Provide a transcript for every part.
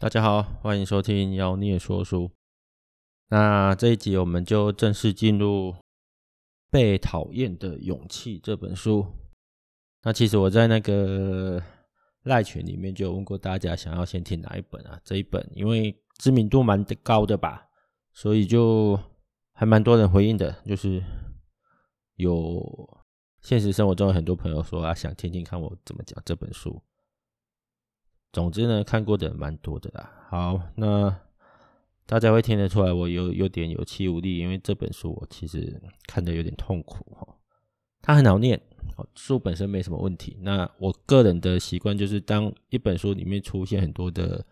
大家好，欢迎收听妖孽说书。那这一集我们就正式进入《被讨厌的勇气》这本书。那其实我在那个赖群里面就有问过大家，想要先听哪一本啊？这一本因为知名度蛮高的吧，所以就还蛮多人回应的，就是有现实生活中有很多朋友说啊，想听听看我怎么讲这本书。总之呢，看过的蛮多的啦。好，那大家会听得出来，我有有点有气无力，因为这本书我其实看得有点痛苦哈。它很好念，书本身没什么问题。那我个人的习惯就是，当一本书里面出现很多的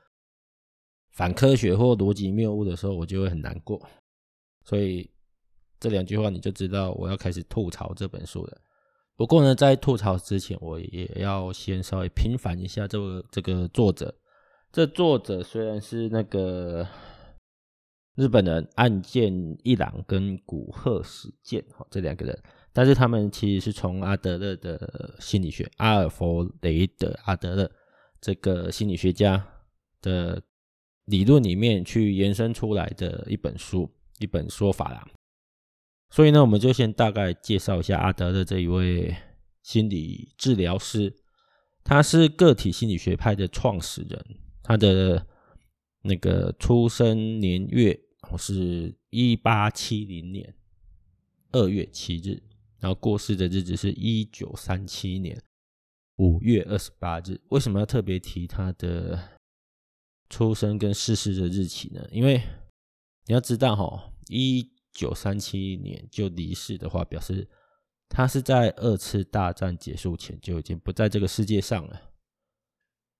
反科学或逻辑谬误的时候，我就会很难过。所以这两句话你就知道我要开始吐槽这本书了。不过呢，在吐槽之前，我也要先稍微平反一下这个这个作者。这作者虽然是那个日本人岸见一郎跟古贺史健哈这两个人，但是他们其实是从阿德勒的心理学，阿尔弗雷德阿德勒这个心理学家的理论里面去延伸出来的一本书，一本说法啦。所以呢，我们就先大概介绍一下阿德的这一位心理治疗师。他是个体心理学派的创始人，他的那个出生年月是一八七零年二月七日，然后过世的日子是一九三七年五月二十八日。为什么要特别提他的出生跟逝世的日期呢？因为你要知道哈，一九三七年就离世的话，表示他是在二次大战结束前就已经不在这个世界上了。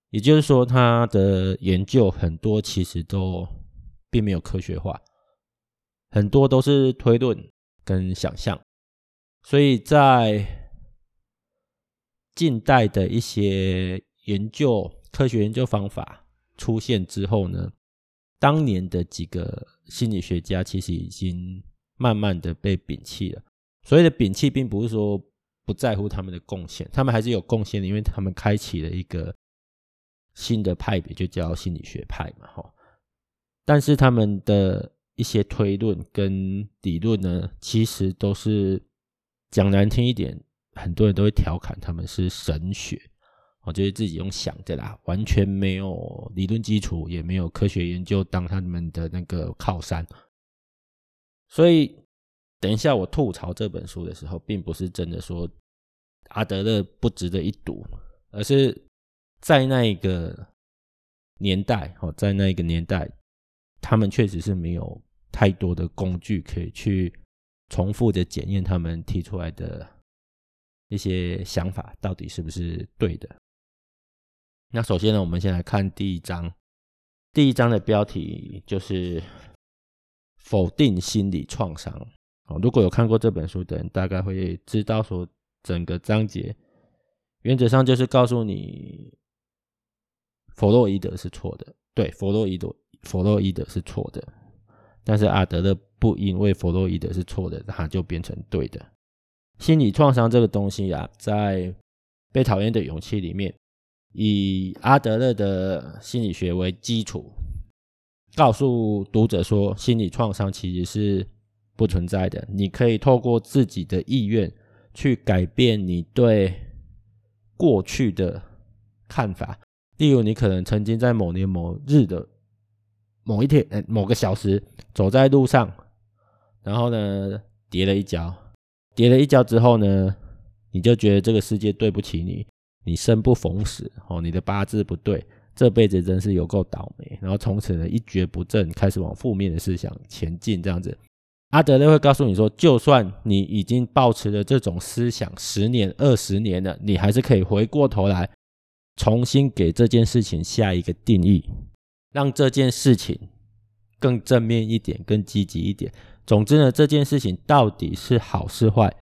也就是说，他的研究很多其实都并没有科学化，很多都是推论跟想象。所以在近代的一些研究科学研究方法出现之后呢，当年的几个心理学家其实已经。慢慢的被摒弃了。所谓的摒弃，并不是说不在乎他们的贡献，他们还是有贡献的，因为他们开启了一个新的派别，就叫心理学派嘛，哈。但是他们的一些推论跟理论呢，其实都是讲难听一点，很多人都会调侃他们是神学，我觉得自己用想的啦，完全没有理论基础，也没有科学研究当他们的那个靠山。所以，等一下我吐槽这本书的时候，并不是真的说阿德勒不值得一读，而是在那一个年代，哦，在那一个年代，他们确实是没有太多的工具可以去重复的检验他们提出来的一些想法到底是不是对的。那首先呢，我们先来看第一章，第一章的标题就是。否定心理创伤。如果有看过这本书的人，大概会知道说，整个章节原则上就是告诉你，弗洛伊德是错的。对，弗洛伊德，弗洛伊德是错的。但是阿德勒不因为弗洛伊德是错的，他就变成对的。心理创伤这个东西啊，在《被讨厌的勇气》里面，以阿德勒的心理学为基础。告诉读者说，心理创伤其实是不存在的。你可以透过自己的意愿去改变你对过去的看法。例如，你可能曾经在某年某日的某一天，呃，某个小时走在路上，然后呢，跌了一跤。跌了一跤之后呢，你就觉得这个世界对不起你，你生不逢时，哦，你的八字不对。这辈子真是有够倒霉，然后从此呢一蹶不振，开始往负面的思想前进。这样子，阿德勒会告诉你说，就算你已经抱持了这种思想十年、二十年了，你还是可以回过头来，重新给这件事情下一个定义，让这件事情更正面一点、更积极一点。总之呢，这件事情到底是好是坏，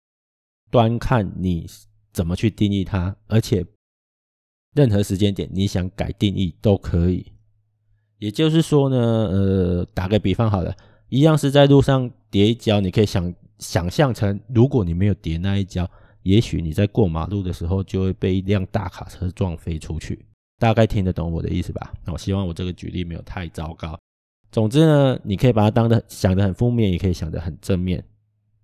端看你怎么去定义它，而且。任何时间点，你想改定义都可以。也就是说呢，呃，打个比方好了，一样是在路上跌一跤，你可以想想象成，如果你没有跌那一跤，也许你在过马路的时候就会被一辆大卡车撞飞出去。大概听得懂我的意思吧？那我希望我这个举例没有太糟糕。总之呢，你可以把它当的想的很负面，也可以想的很正面，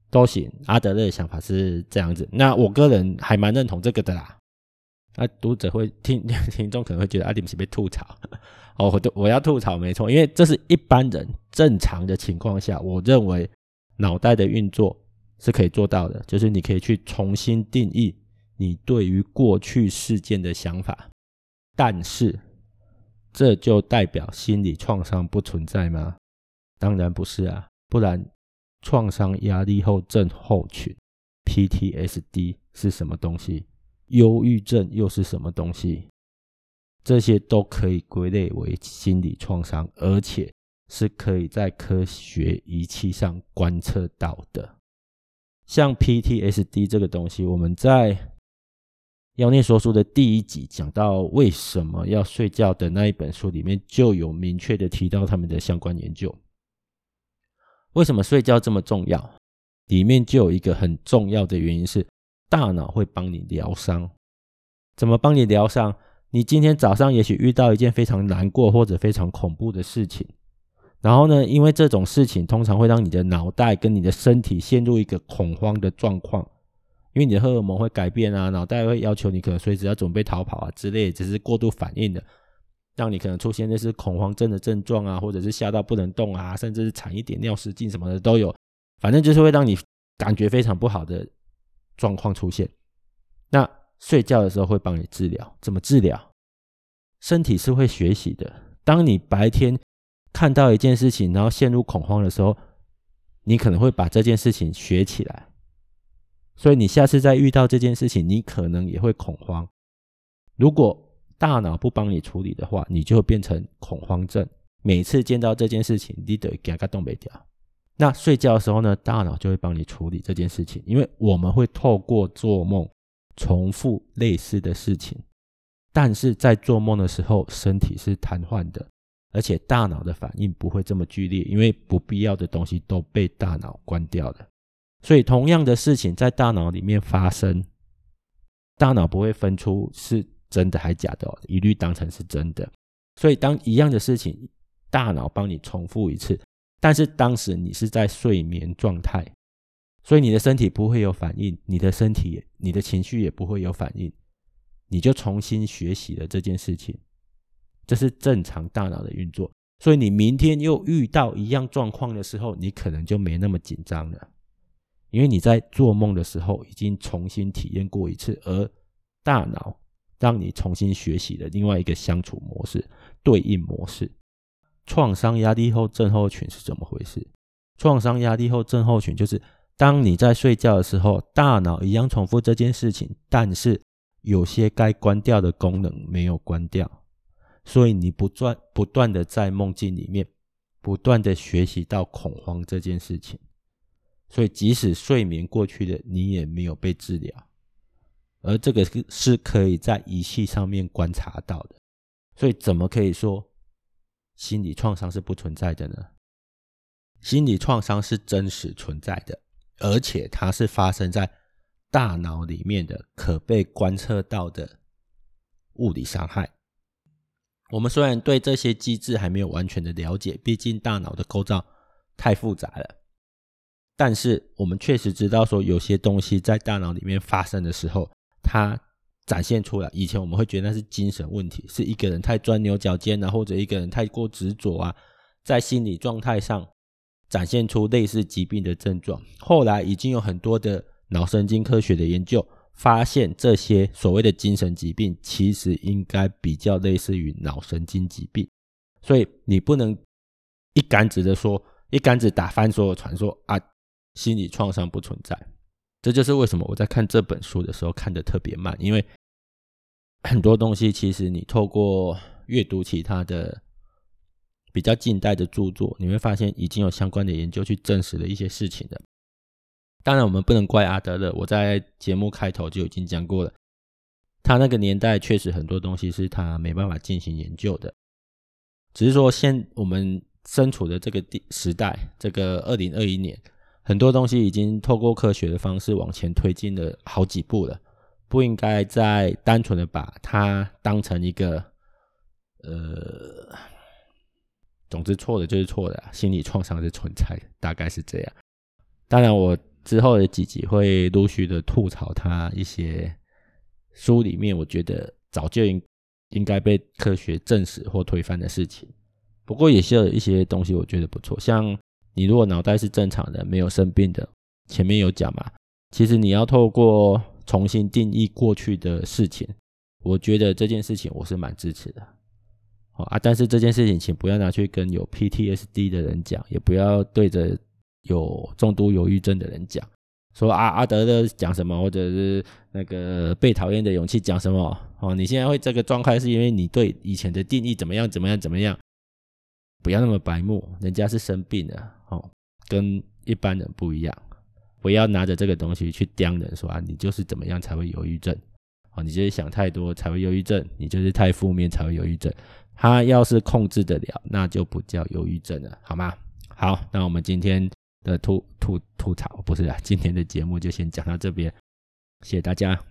都行。阿德勒的想法是这样子，那我个人还蛮认同这个的啦。那读者会听 听众可能会觉得阿迪姆是被吐槽 哦，我都我要吐槽没错，因为这是一般人正常的情况下，我认为脑袋的运作是可以做到的，就是你可以去重新定义你对于过去事件的想法，但是这就代表心理创伤不存在吗？当然不是啊，不然创伤压力后症候群 （PTSD） 是什么东西？忧郁症又是什么东西？这些都可以归类为心理创伤，而且是可以在科学仪器上观测到的。像 PTSD 这个东西，我们在妖孽说书的第一集讲到为什么要睡觉的那一本书里面，就有明确的提到他们的相关研究。为什么睡觉这么重要？里面就有一个很重要的原因是。大脑会帮你疗伤，怎么帮你疗伤？你今天早上也许遇到一件非常难过或者非常恐怖的事情，然后呢，因为这种事情通常会让你的脑袋跟你的身体陷入一个恐慌的状况，因为你的荷尔蒙会改变啊，脑袋会要求你可能随时要准备逃跑啊之类，只是过度反应的，让你可能出现类似恐慌症的症状啊，或者是吓到不能动啊，甚至是惨一点尿失禁什么的都有，反正就是会让你感觉非常不好的。状况出现，那睡觉的时候会帮你治疗。怎么治疗？身体是会学习的。当你白天看到一件事情，然后陷入恐慌的时候，你可能会把这件事情学起来。所以你下次再遇到这件事情，你可能也会恐慌。如果大脑不帮你处理的话，你就会变成恐慌症。每次见到这件事情，你都给它动没掉。那睡觉的时候呢，大脑就会帮你处理这件事情，因为我们会透过做梦重复类似的事情，但是在做梦的时候，身体是瘫痪的，而且大脑的反应不会这么剧烈，因为不必要的东西都被大脑关掉了。所以同样的事情在大脑里面发生，大脑不会分出是真的还假的哦，一律当成是真的。所以当一样的事情，大脑帮你重复一次。但是当时你是在睡眠状态，所以你的身体不会有反应，你的身体、你的情绪也不会有反应，你就重新学习了这件事情，这是正常大脑的运作。所以你明天又遇到一样状况的时候，你可能就没那么紧张了，因为你在做梦的时候已经重新体验过一次，而大脑让你重新学习了另外一个相处模式、对应模式。创伤压力后症候群是怎么回事？创伤压力后症候群就是当你在睡觉的时候，大脑一样重复这件事情，但是有些该关掉的功能没有关掉，所以你不断不断的在梦境里面不断的学习到恐慌这件事情，所以即使睡眠过去了，你也没有被治疗，而这个是是可以在仪器上面观察到的，所以怎么可以说？心理创伤是不存在的呢？心理创伤是真实存在的，而且它是发生在大脑里面的，可被观测到的物理伤害。我们虽然对这些机制还没有完全的了解，毕竟大脑的构造太复杂了，但是我们确实知道说，有些东西在大脑里面发生的时候，它。展现出来，以前我们会觉得那是精神问题，是一个人太钻牛角尖啊，或者一个人太过执着啊，在心理状态上展现出类似疾病的症状。后来已经有很多的脑神经科学的研究发现，这些所谓的精神疾病其实应该比较类似于脑神经疾病。所以你不能一竿子的说，一竿子打翻所有传说啊，心理创伤不存在。这就是为什么我在看这本书的时候看得特别慢，因为很多东西其实你透过阅读其他的比较近代的著作，你会发现已经有相关的研究去证实了一些事情的。当然，我们不能怪阿德勒，我在节目开头就已经讲过了，他那个年代确实很多东西是他没办法进行研究的，只是说现我们身处的这个时代，这个二零二一年。很多东西已经透过科学的方式往前推进了好几步了，不应该再单纯的把它当成一个呃，总之错的就是错的，心理创伤是存在的，大概是这样。当然，我之后的几集会陆续的吐槽他一些书里面我觉得早就应应该被科学证实或推翻的事情。不过也是有一些东西我觉得不错，像你如果脑袋是正常的，没有生病的，前面有讲嘛，其实你要透过重新定义过去的事情，我觉得这件事情我是蛮支持的。好啊，但是这件事情请不要拿去跟有 PTSD 的人讲，也不要对着有重度忧郁症的人讲，说啊阿德勒讲什么，或者是那个被讨厌的勇气讲什么哦，你现在会这个状态是因为你对以前的定义怎么样怎么样怎么样。不要那么白目，人家是生病了哦，跟一般人不一样。不要拿着这个东西去刁人，说啊，你就是怎么样才会忧郁症？哦，你就是想太多才会忧郁症，你就是太负面才会忧郁症。他要是控制得了，那就不叫忧郁症了，好吗？好，那我们今天的吐吐吐槽不是啊，今天的节目就先讲到这边，谢谢大家。